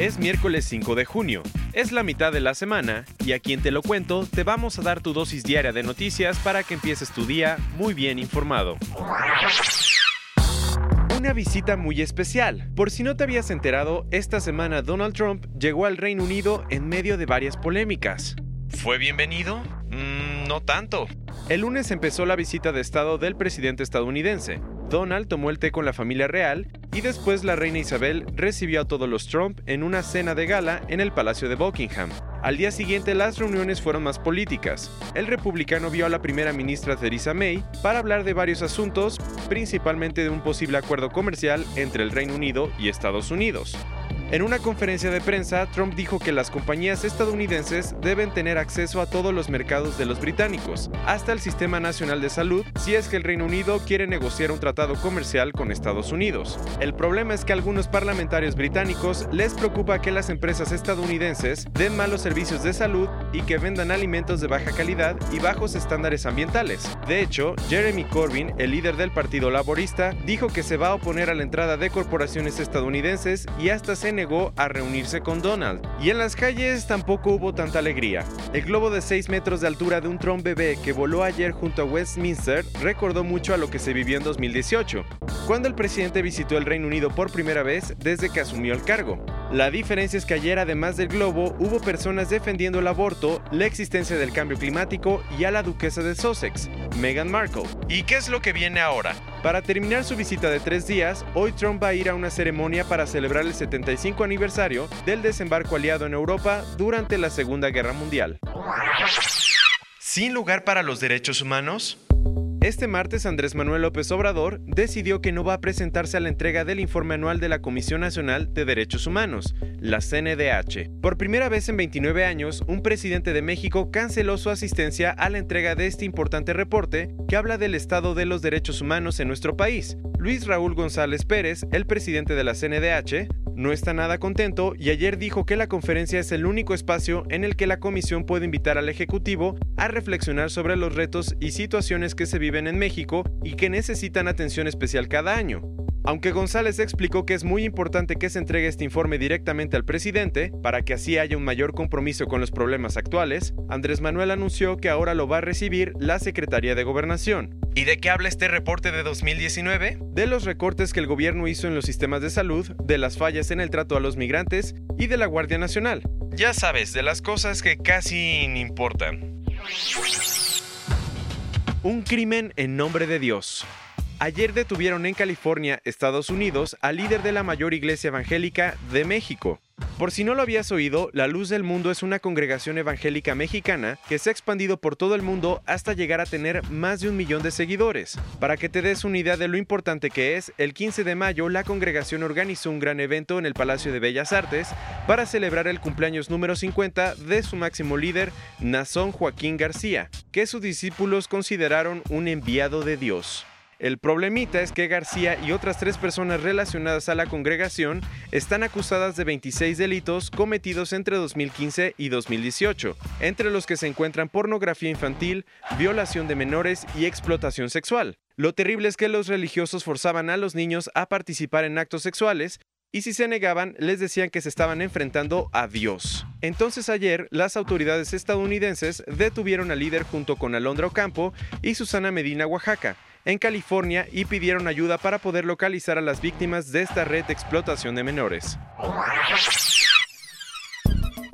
Es miércoles 5 de junio, es la mitad de la semana y aquí en Te lo cuento te vamos a dar tu dosis diaria de noticias para que empieces tu día muy bien informado. Una visita muy especial. Por si no te habías enterado, esta semana Donald Trump llegó al Reino Unido en medio de varias polémicas. ¿Fue bienvenido? Mm, no tanto. El lunes empezó la visita de Estado del presidente estadounidense. Donald tomó el té con la familia real y después la reina Isabel recibió a todos los Trump en una cena de gala en el Palacio de Buckingham. Al día siguiente las reuniones fueron más políticas. El republicano vio a la primera ministra Theresa May para hablar de varios asuntos, principalmente de un posible acuerdo comercial entre el Reino Unido y Estados Unidos. En una conferencia de prensa, Trump dijo que las compañías estadounidenses deben tener acceso a todos los mercados de los británicos, hasta el Sistema Nacional de Salud, si es que el Reino Unido quiere negociar un tratado comercial con Estados Unidos. El problema es que a algunos parlamentarios británicos les preocupa que las empresas estadounidenses den malos servicios de salud y que vendan alimentos de baja calidad y bajos estándares ambientales. De hecho, Jeremy Corbyn, el líder del Partido Laborista, dijo que se va a oponer a la entrada de corporaciones estadounidenses y hasta se negó a reunirse con Donald. Y en las calles tampoco hubo tanta alegría. El globo de 6 metros de altura de un Trump bebé que voló ayer junto a Westminster recordó mucho a lo que se vivió en 2018, cuando el presidente visitó el Reino Unido por primera vez desde que asumió el cargo. La diferencia es que ayer, además del globo, hubo personas defendiendo el aborto, la existencia del cambio climático y a la duquesa de Sussex, Meghan Markle. ¿Y qué es lo que viene ahora? Para terminar su visita de tres días, hoy Trump va a ir a una ceremonia para celebrar el 75 aniversario del desembarco aliado en Europa durante la Segunda Guerra Mundial. ¿Sin lugar para los derechos humanos? Este martes Andrés Manuel López Obrador decidió que no va a presentarse a la entrega del informe anual de la Comisión Nacional de Derechos Humanos, la CNDH. Por primera vez en 29 años, un presidente de México canceló su asistencia a la entrega de este importante reporte que habla del estado de los derechos humanos en nuestro país. Luis Raúl González Pérez, el presidente de la CNDH, no está nada contento y ayer dijo que la conferencia es el único espacio en el que la comisión puede invitar al Ejecutivo a reflexionar sobre los retos y situaciones que se viven en México y que necesitan atención especial cada año. Aunque González explicó que es muy importante que se entregue este informe directamente al presidente, para que así haya un mayor compromiso con los problemas actuales, Andrés Manuel anunció que ahora lo va a recibir la Secretaría de Gobernación. ¿Y de qué habla este reporte de 2019? De los recortes que el gobierno hizo en los sistemas de salud, de las fallas en el trato a los migrantes y de la Guardia Nacional. Ya sabes, de las cosas que casi ni importan. Un crimen en nombre de Dios. Ayer detuvieron en California, Estados Unidos, al líder de la mayor iglesia evangélica de México. Por si no lo habías oído, La Luz del Mundo es una congregación evangélica mexicana que se ha expandido por todo el mundo hasta llegar a tener más de un millón de seguidores. Para que te des una idea de lo importante que es, el 15 de mayo la congregación organizó un gran evento en el Palacio de Bellas Artes para celebrar el cumpleaños número 50 de su máximo líder, Nazón Joaquín García, que sus discípulos consideraron un enviado de Dios. El problemita es que García y otras tres personas relacionadas a la congregación están acusadas de 26 delitos cometidos entre 2015 y 2018, entre los que se encuentran pornografía infantil, violación de menores y explotación sexual. Lo terrible es que los religiosos forzaban a los niños a participar en actos sexuales y si se negaban les decían que se estaban enfrentando a Dios. Entonces ayer las autoridades estadounidenses detuvieron al líder junto con Alondra Ocampo y Susana Medina Oaxaca en California y pidieron ayuda para poder localizar a las víctimas de esta red de explotación de menores.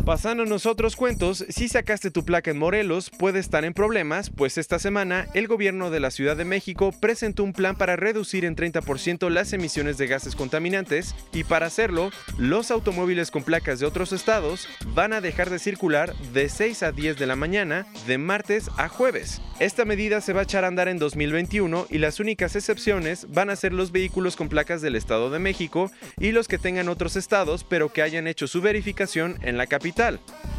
Pasándonos otros cuentos, si sacaste tu placa en Morelos, puede estar en problemas, pues esta semana el gobierno de la Ciudad de México presentó un plan para reducir en 30% las emisiones de gases contaminantes y para hacerlo, los automóviles con placas de otros estados van a dejar de circular de 6 a 10 de la mañana, de martes a jueves. Esta medida se va a echar a andar en 2021 y las únicas excepciones van a ser los vehículos con placas del Estado de México y los que tengan otros estados pero que hayan hecho su verificación en la capital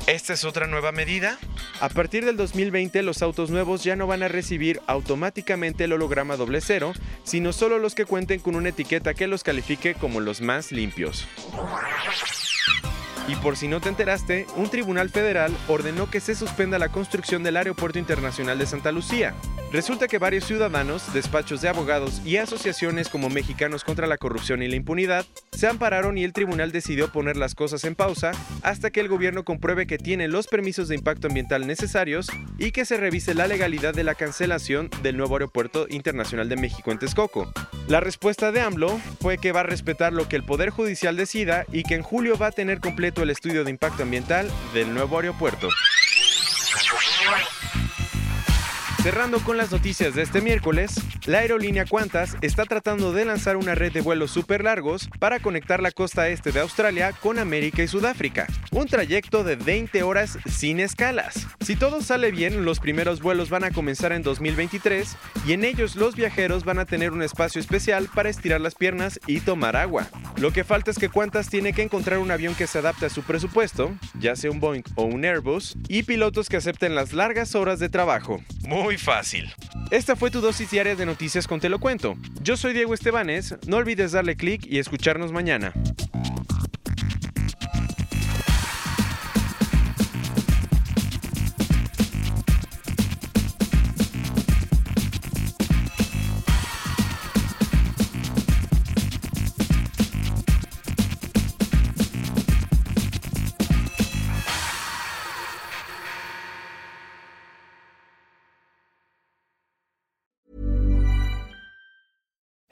¿Esta es otra nueva medida? A partir del 2020 los autos nuevos ya no van a recibir automáticamente el holograma doble cero, sino solo los que cuenten con una etiqueta que los califique como los más limpios. Y por si no te enteraste, un tribunal federal ordenó que se suspenda la construcción del Aeropuerto Internacional de Santa Lucía. Resulta que varios ciudadanos, despachos de abogados y asociaciones como Mexicanos contra la Corrupción y la Impunidad se ampararon y el tribunal decidió poner las cosas en pausa hasta que el gobierno compruebe que tiene los permisos de impacto ambiental necesarios y que se revise la legalidad de la cancelación del nuevo Aeropuerto Internacional de México en Texcoco. La respuesta de AMLO fue que va a respetar lo que el Poder Judicial decida y que en julio va a tener completo el estudio de impacto ambiental del nuevo aeropuerto. Cerrando con las noticias de este miércoles, la aerolínea Qantas está tratando de lanzar una red de vuelos súper largos para conectar la costa este de Australia con América y Sudáfrica. Un trayecto de 20 horas sin escalas. Si todo sale bien, los primeros vuelos van a comenzar en 2023 y en ellos los viajeros van a tener un espacio especial para estirar las piernas y tomar agua. Lo que falta es que Qantas tiene que encontrar un avión que se adapte a su presupuesto, ya sea un Boeing o un Airbus, y pilotos que acepten las largas horas de trabajo. Muy fácil. Esta fue tu dosis diaria de noticias con Te lo cuento. Yo soy Diego Estebanes, no olvides darle clic y escucharnos mañana.